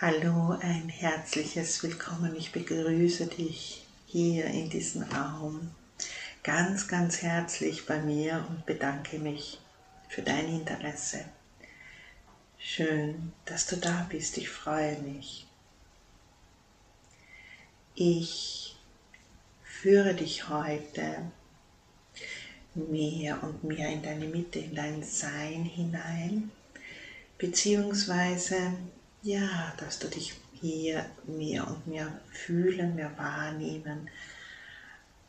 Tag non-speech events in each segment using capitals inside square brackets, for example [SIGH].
Hallo, ein herzliches Willkommen. Ich begrüße dich hier in diesem Raum ganz, ganz herzlich bei mir und bedanke mich für dein Interesse. Schön, dass du da bist. Ich freue mich. Ich führe dich heute mehr und mehr in deine Mitte, in dein Sein hinein, beziehungsweise ja, dass du dich hier mehr und mehr fühlen, mehr wahrnehmen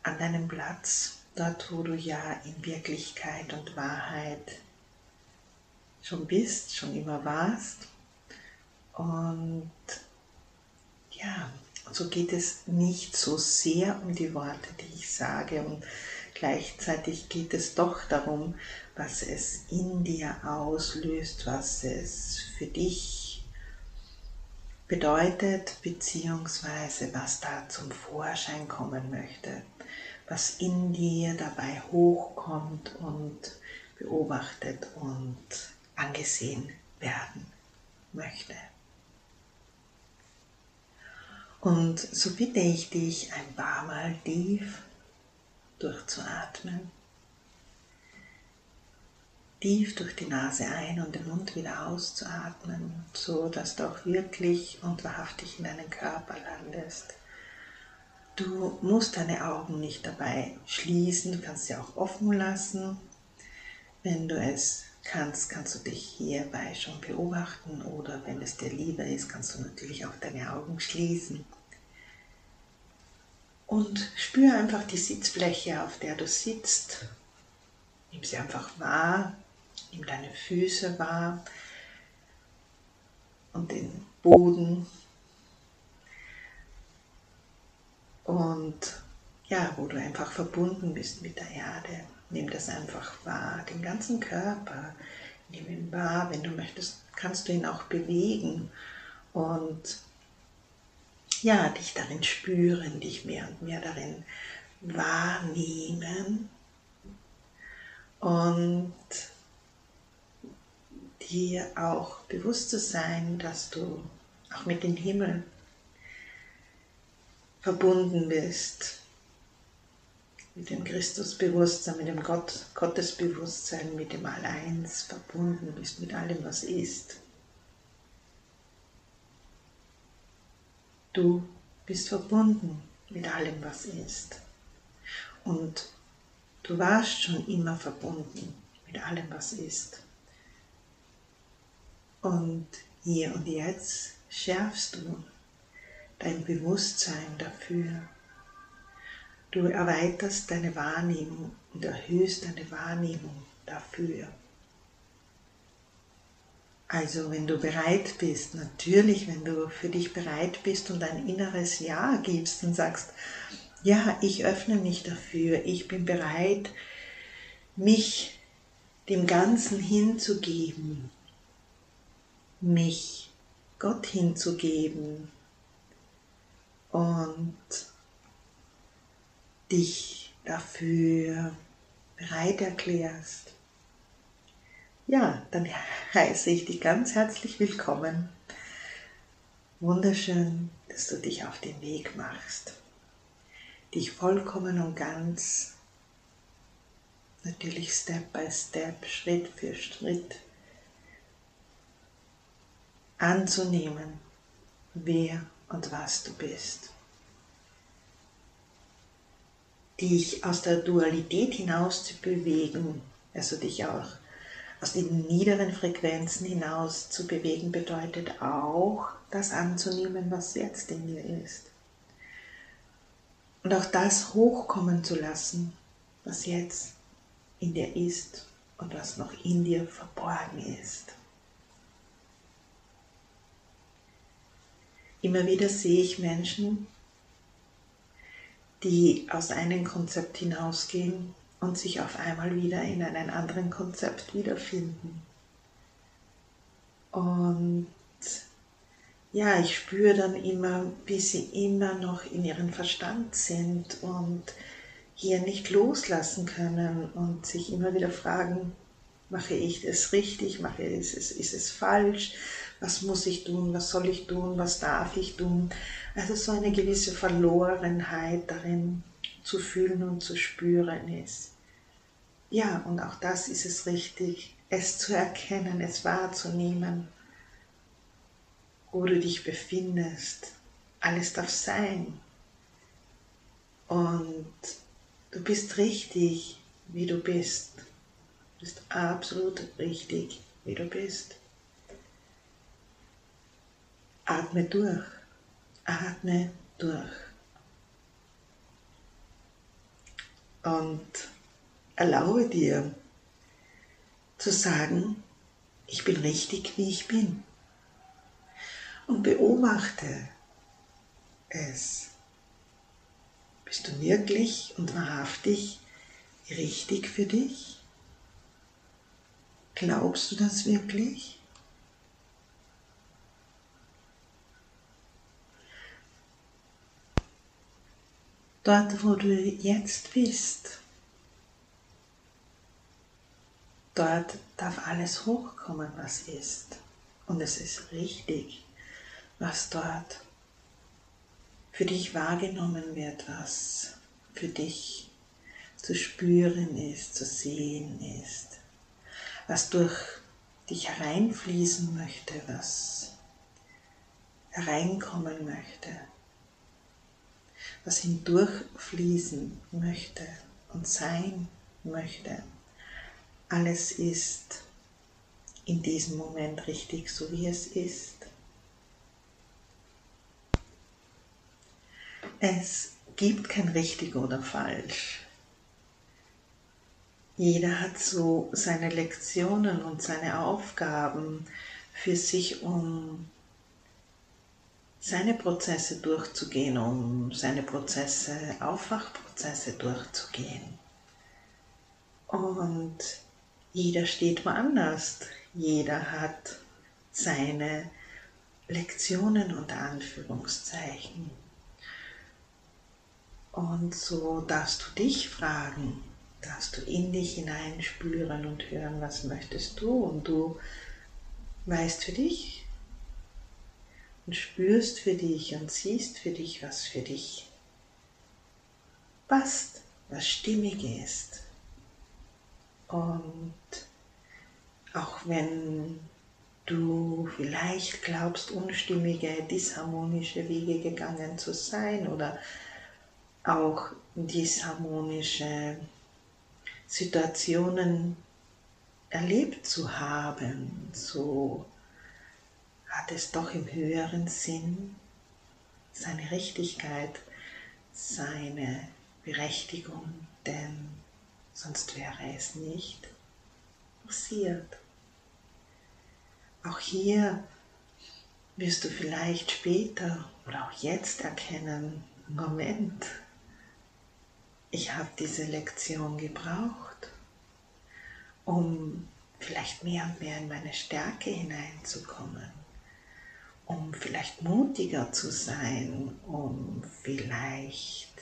an deinem Platz, dort wo du ja in Wirklichkeit und Wahrheit schon bist, schon immer warst. Und ja, so geht es nicht so sehr um die Worte, die ich sage und gleichzeitig geht es doch darum, was es in dir auslöst, was es für dich bedeutet, beziehungsweise was da zum Vorschein kommen möchte, was in dir dabei hochkommt und beobachtet und angesehen werden möchte. Und so bitte ich dich, ein paar Mal tief durchzuatmen tief durch die Nase ein und den Mund wieder auszuatmen, so dass du auch wirklich und wahrhaftig in deinen Körper landest. Du musst deine Augen nicht dabei schließen, du kannst sie auch offen lassen. Wenn du es kannst, kannst du dich hierbei schon beobachten oder wenn es dir lieber ist, kannst du natürlich auch deine Augen schließen. Und spüre einfach die Sitzfläche, auf der du sitzt. Nimm sie einfach wahr, Nimm deine Füße wahr und den Boden. Und ja, wo du einfach verbunden bist mit der Erde. Nimm das einfach wahr, den ganzen Körper. Nimm ihn wahr, wenn du möchtest, kannst du ihn auch bewegen und ja, dich darin spüren, dich mehr und mehr darin wahrnehmen und dir auch bewusst zu sein, dass du auch mit dem Himmel verbunden bist, mit dem Christusbewusstsein, mit dem Gott, Gottesbewusstsein, mit dem Alleins verbunden bist, mit allem, was ist. Du bist verbunden mit allem, was ist. Und du warst schon immer verbunden mit allem, was ist. Und hier und jetzt schärfst du dein Bewusstsein dafür. Du erweiterst deine Wahrnehmung und erhöhst deine Wahrnehmung dafür. Also wenn du bereit bist, natürlich, wenn du für dich bereit bist und ein inneres Ja gibst und sagst, ja, ich öffne mich dafür, ich bin bereit, mich dem Ganzen hinzugeben, mich Gott hinzugeben und dich dafür bereit erklärst, ja, dann heiße ich dich ganz herzlich willkommen. Wunderschön, dass du dich auf den Weg machst, dich vollkommen und ganz, natürlich Step by Step, Schritt für Schritt anzunehmen, wer und was du bist. Dich aus der Dualität hinaus zu bewegen, also dich auch aus den niederen Frequenzen hinaus zu bewegen, bedeutet auch, das anzunehmen, was jetzt in dir ist. Und auch das hochkommen zu lassen, was jetzt in dir ist und was noch in dir verborgen ist. Immer wieder sehe ich Menschen, die aus einem Konzept hinausgehen und sich auf einmal wieder in einem anderen Konzept wiederfinden. Und ja, ich spüre dann immer, wie sie immer noch in ihrem Verstand sind und hier nicht loslassen können und sich immer wieder fragen, Mache ich es richtig? Mache ich es, ist es falsch? Was muss ich tun? Was soll ich tun? Was darf ich tun? Also so eine gewisse Verlorenheit darin zu fühlen und zu spüren ist. Ja, und auch das ist es richtig, es zu erkennen, es wahrzunehmen, wo du dich befindest. Alles darf sein. Und du bist richtig, wie du bist. Du bist absolut richtig, wie du bist. Atme durch. Atme durch. Und erlaube dir zu sagen, ich bin richtig, wie ich bin. Und beobachte es. Bist du wirklich und wahrhaftig richtig für dich? Glaubst du das wirklich? Dort, wo du jetzt bist, dort darf alles hochkommen, was ist. Und es ist richtig, was dort für dich wahrgenommen wird, was für dich zu spüren ist, zu sehen ist, was durch dich hereinfließen möchte, was hereinkommen möchte, was hindurchfließen möchte und sein möchte. Alles ist in diesem Moment richtig, so wie es ist. Es gibt kein richtig oder falsch. Jeder hat so seine Lektionen und seine Aufgaben für sich, um seine Prozesse durchzugehen, um seine Prozesse, Aufwachprozesse durchzugehen. Und jeder steht woanders. Jeder hat seine Lektionen unter Anführungszeichen. Und so darfst du dich fragen, darfst du in dich hineinspüren und hören, was möchtest du. Und du weißt für dich und spürst für dich und siehst für dich, was für dich passt, was stimmig ist. Und auch wenn du vielleicht glaubst, unstimmige, disharmonische Wege gegangen zu sein oder auch disharmonische Situationen erlebt zu haben, so hat es doch im höheren Sinn seine Richtigkeit, seine Berechtigung, denn sonst wäre es nicht passiert. Auch hier wirst du vielleicht später oder auch jetzt erkennen, Moment, ich habe diese Lektion gebraucht, um vielleicht mehr und mehr in meine Stärke hineinzukommen, um vielleicht mutiger zu sein, um vielleicht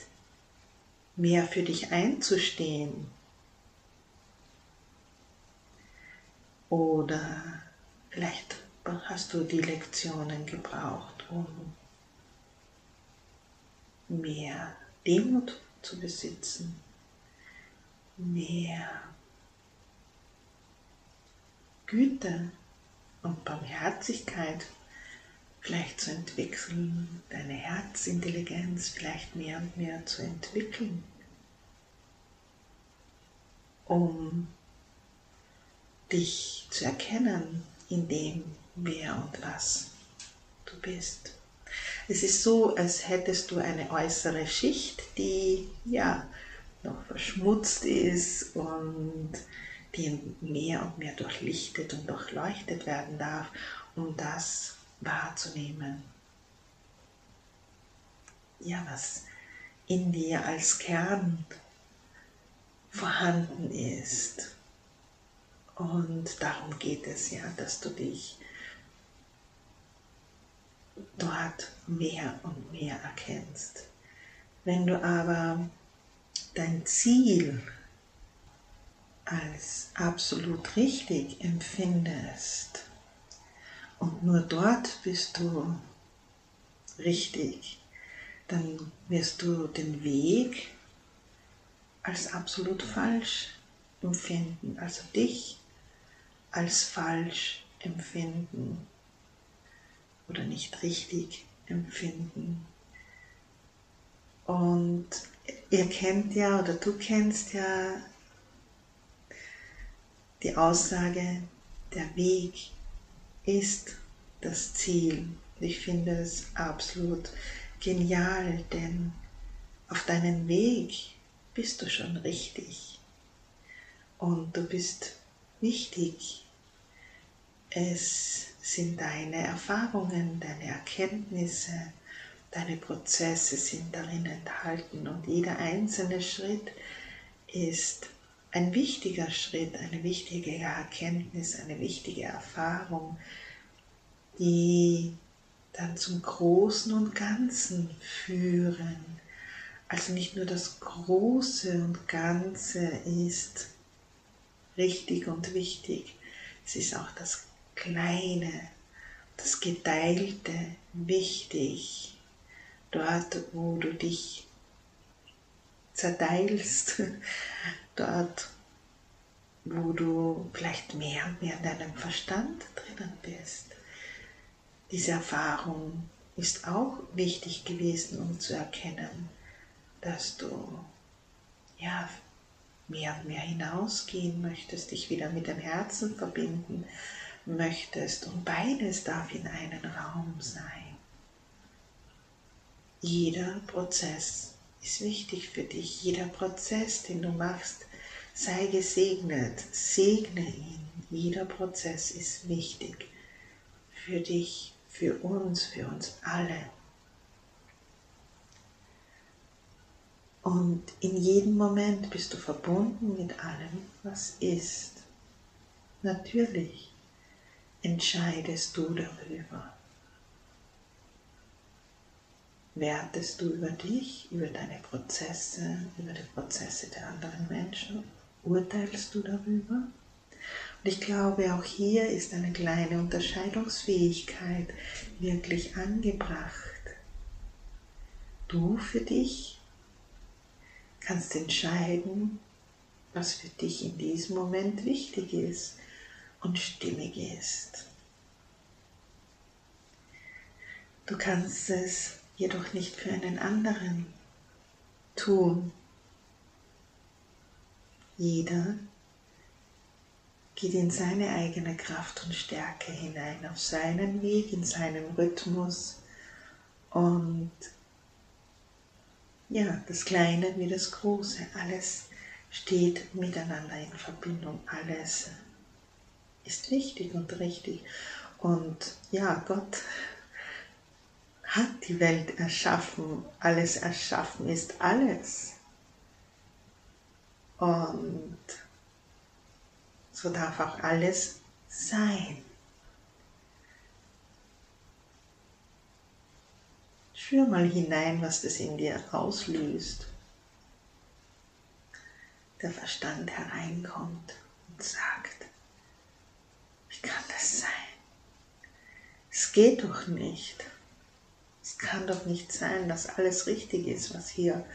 mehr für dich einzustehen. Oder vielleicht hast du die Lektionen gebraucht, um mehr Demut zu besitzen, mehr Güte und Barmherzigkeit vielleicht zu entwickeln, deine Herzintelligenz vielleicht mehr und mehr zu entwickeln, um dich zu erkennen in dem, wer und was du bist. Es ist so, als hättest du eine äußere Schicht, die ja noch verschmutzt ist und die mehr und mehr durchlichtet und durchleuchtet werden darf, um das wahrzunehmen. Ja, was in dir als Kern vorhanden ist. Und darum geht es ja, dass du dich dort mehr und mehr erkennst. Wenn du aber dein Ziel als absolut richtig empfindest und nur dort bist du richtig, dann wirst du den Weg als absolut falsch empfinden, also dich als falsch empfinden oder nicht richtig empfinden. Und ihr kennt ja oder du kennst ja die Aussage, der Weg ist das Ziel. Ich finde es absolut genial, denn auf deinem Weg bist du schon richtig und du bist wichtig. Es sind deine Erfahrungen, deine Erkenntnisse, deine Prozesse sind darin enthalten und jeder einzelne Schritt ist ein wichtiger Schritt, eine wichtige Erkenntnis, eine wichtige Erfahrung, die dann zum Großen und Ganzen führen. Also nicht nur das Große und Ganze ist richtig und wichtig, es ist auch das Kleine, das Geteilte wichtig. Dort, wo du dich zerteilst, [LAUGHS] dort, wo du vielleicht mehr und mehr in deinem Verstand drinnen bist. Diese Erfahrung ist auch wichtig gewesen, um zu erkennen, dass du ja mehr und mehr hinausgehen möchtest, dich wieder mit dem Herzen verbinden möchtest und beides darf in einen Raum sein. Jeder Prozess ist wichtig für dich. Jeder Prozess, den du machst, sei gesegnet. Segne ihn. Jeder Prozess ist wichtig für dich, für uns, für uns alle. Und in jedem Moment bist du verbunden mit allem, was ist. Natürlich entscheidest du darüber. Wertest du über dich, über deine Prozesse, über die Prozesse der anderen Menschen? Urteilst du darüber? Und ich glaube, auch hier ist eine kleine Unterscheidungsfähigkeit wirklich angebracht. Du für dich kannst entscheiden, was für dich in diesem Moment wichtig ist und stimmig ist. Du kannst es jedoch nicht für einen anderen tun. Jeder geht in seine eigene Kraft und Stärke hinein, auf seinen Weg, in seinem Rhythmus und ja, das Kleine wie das Große, alles steht miteinander in Verbindung, alles ist wichtig und richtig. Und ja, Gott hat die Welt erschaffen, alles erschaffen ist alles. Und so darf auch alles sein. Spür mal hinein, was das in dir auslöst. Der Verstand hereinkommt und sagt, wie kann das sein? Es geht doch nicht kann doch nicht sein, dass alles richtig ist, was hier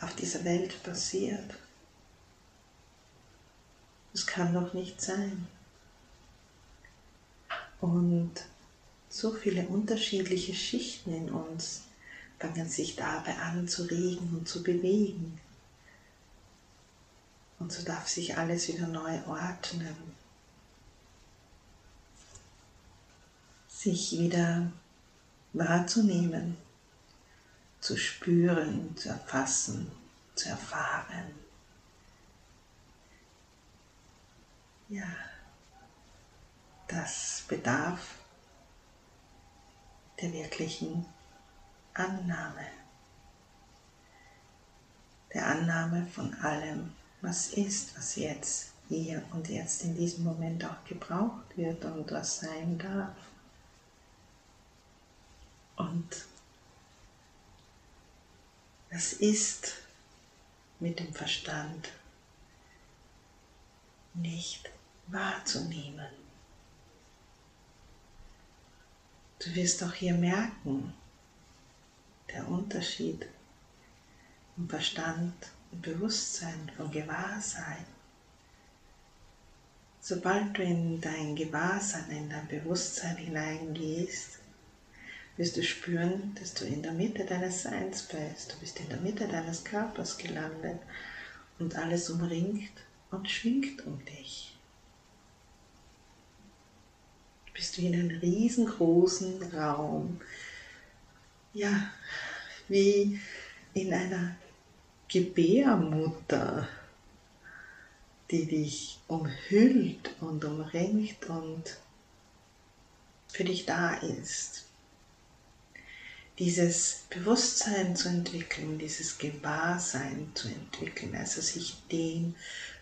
auf dieser Welt passiert. Es kann doch nicht sein. Und so viele unterschiedliche Schichten in uns fangen sich dabei an zu regen und zu bewegen. Und so darf sich alles wieder neu ordnen. Sich wieder wahrzunehmen, zu spüren, zu erfassen, zu erfahren. Ja, das bedarf der wirklichen Annahme, der Annahme von allem, was ist, was jetzt, hier und jetzt in diesem Moment auch gebraucht wird und was sein darf. Und das ist mit dem Verstand nicht wahrzunehmen. Du wirst auch hier merken, der Unterschied im Verstand und Bewusstsein, von Gewahrsein. Sobald du in dein Gewahrsein, in dein Bewusstsein hineingehst, wirst du spüren, dass du in der Mitte deines Seins bist. Du bist in der Mitte deines Körpers gelandet und alles umringt und schwingt um dich. Du bist wie in einem riesengroßen Raum. Ja, wie in einer Gebärmutter, die dich umhüllt und umringt und für dich da ist. Dieses Bewusstsein zu entwickeln, dieses Gewahrsein zu entwickeln, also sich dem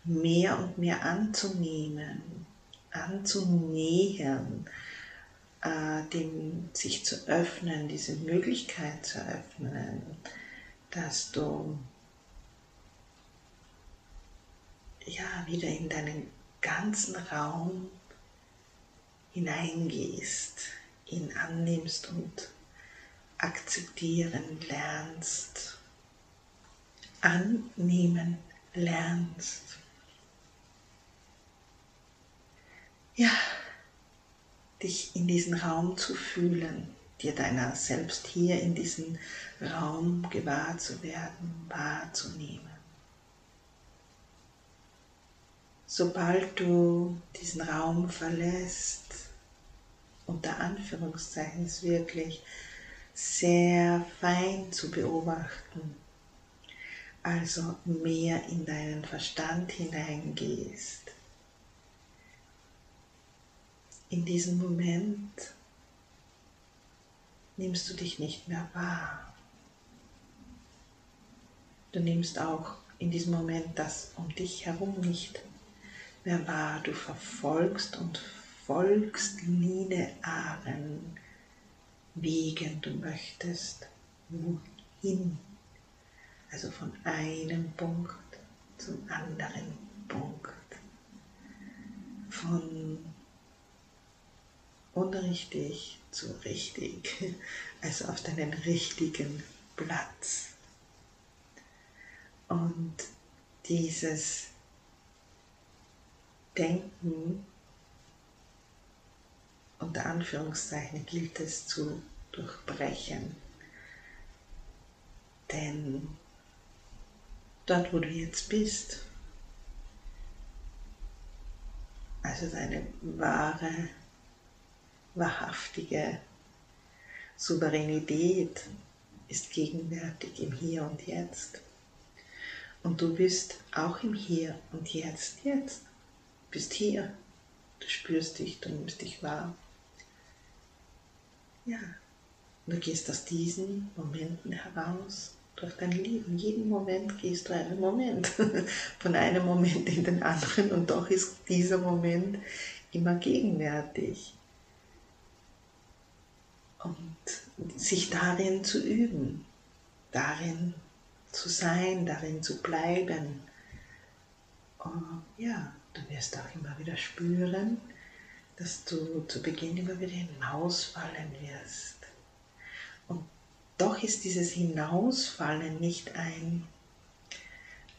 mehr und mehr anzunehmen, anzunähern, äh, dem sich zu öffnen, diese Möglichkeit zu öffnen, dass du ja wieder in deinen ganzen Raum hineingehst, ihn annimmst und akzeptieren lernst, annehmen lernst. Ja, dich in diesen Raum zu fühlen, dir deiner selbst hier in diesem Raum gewahr zu werden, wahrzunehmen. Sobald du diesen Raum verlässt, unter Anführungszeichen ist wirklich sehr fein zu beobachten, also mehr in deinen Verstand hineingehst, in diesem Moment nimmst du dich nicht mehr wahr. Du nimmst auch in diesem Moment das um dich herum nicht mehr wahr. Du verfolgst und folgst linearen Wegen du möchtest, wohin. Also von einem Punkt zum anderen Punkt. Von unrichtig zu richtig, [LAUGHS] also auf deinen richtigen Platz. Und dieses Denken, unter Anführungszeichen, gilt es zu durchbrechen. Denn dort, wo du jetzt bist, also deine wahre wahrhaftige Souveränität ist gegenwärtig im Hier und Jetzt. Und du bist auch im Hier und Jetzt, jetzt. Bist hier. Du spürst dich, du nimmst dich wahr. Ja, du gehst aus diesen Momenten heraus. Durch dein Leben. Jeden Moment gehst du einen Moment, [LAUGHS] von einem Moment in den anderen. Und doch ist dieser Moment immer gegenwärtig. Und sich darin zu üben, darin zu sein, darin zu bleiben. Und ja, du wirst auch immer wieder spüren, dass du zu Beginn immer wieder hinausfallen wirst. Und doch ist dieses Hinausfallen nicht ein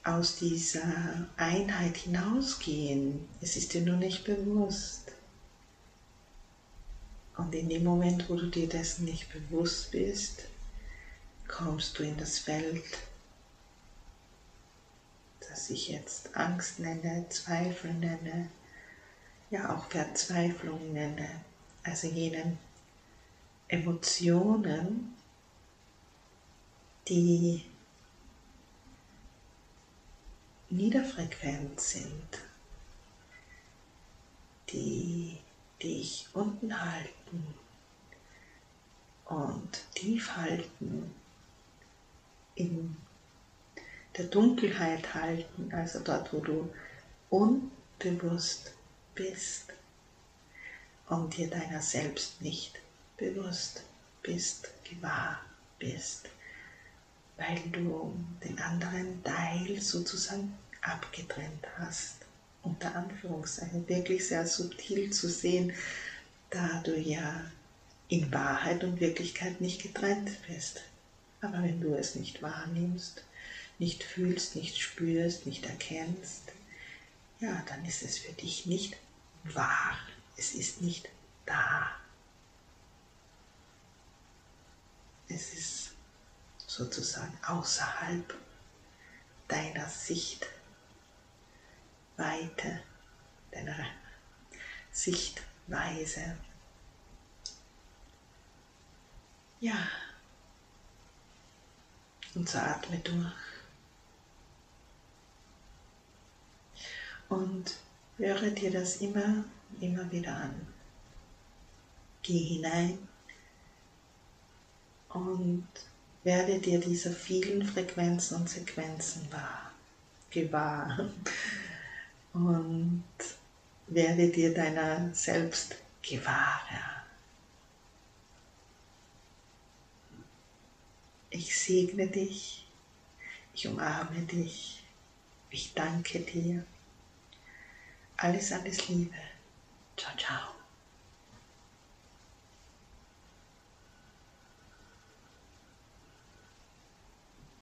aus dieser Einheit hinausgehen. Es ist dir nur nicht bewusst. Und in dem Moment, wo du dir dessen nicht bewusst bist, kommst du in das Feld, das ich jetzt Angst nenne, Zweifel nenne, ja auch Verzweiflung nenne, also jenen Emotionen, die niederfrequent sind, die dich unten halten und tief halten, in der Dunkelheit halten, also dort, wo du unbewusst bist und dir deiner selbst nicht bewusst bist, gewahr bist, weil du den anderen Teil sozusagen abgetrennt hast unter Anführungszeichen, wirklich sehr subtil zu sehen, da du ja in Wahrheit und Wirklichkeit nicht getrennt bist. Aber wenn du es nicht wahrnimmst, nicht fühlst, nicht spürst, nicht erkennst, ja, dann ist es für dich nicht wahr. Es ist nicht da. Es ist sozusagen außerhalb deiner Sichtweite, deiner Sichtweise. Ja, und so atme durch. Und höre dir das immer, immer wieder an. Geh hinein und werde dir dieser vielen Frequenzen und Sequenzen wahr, gewahr und werde dir deiner selbst gewahr. Ich segne dich, ich umarme dich, ich danke dir. Alles, alles Liebe. Ciao, ciao.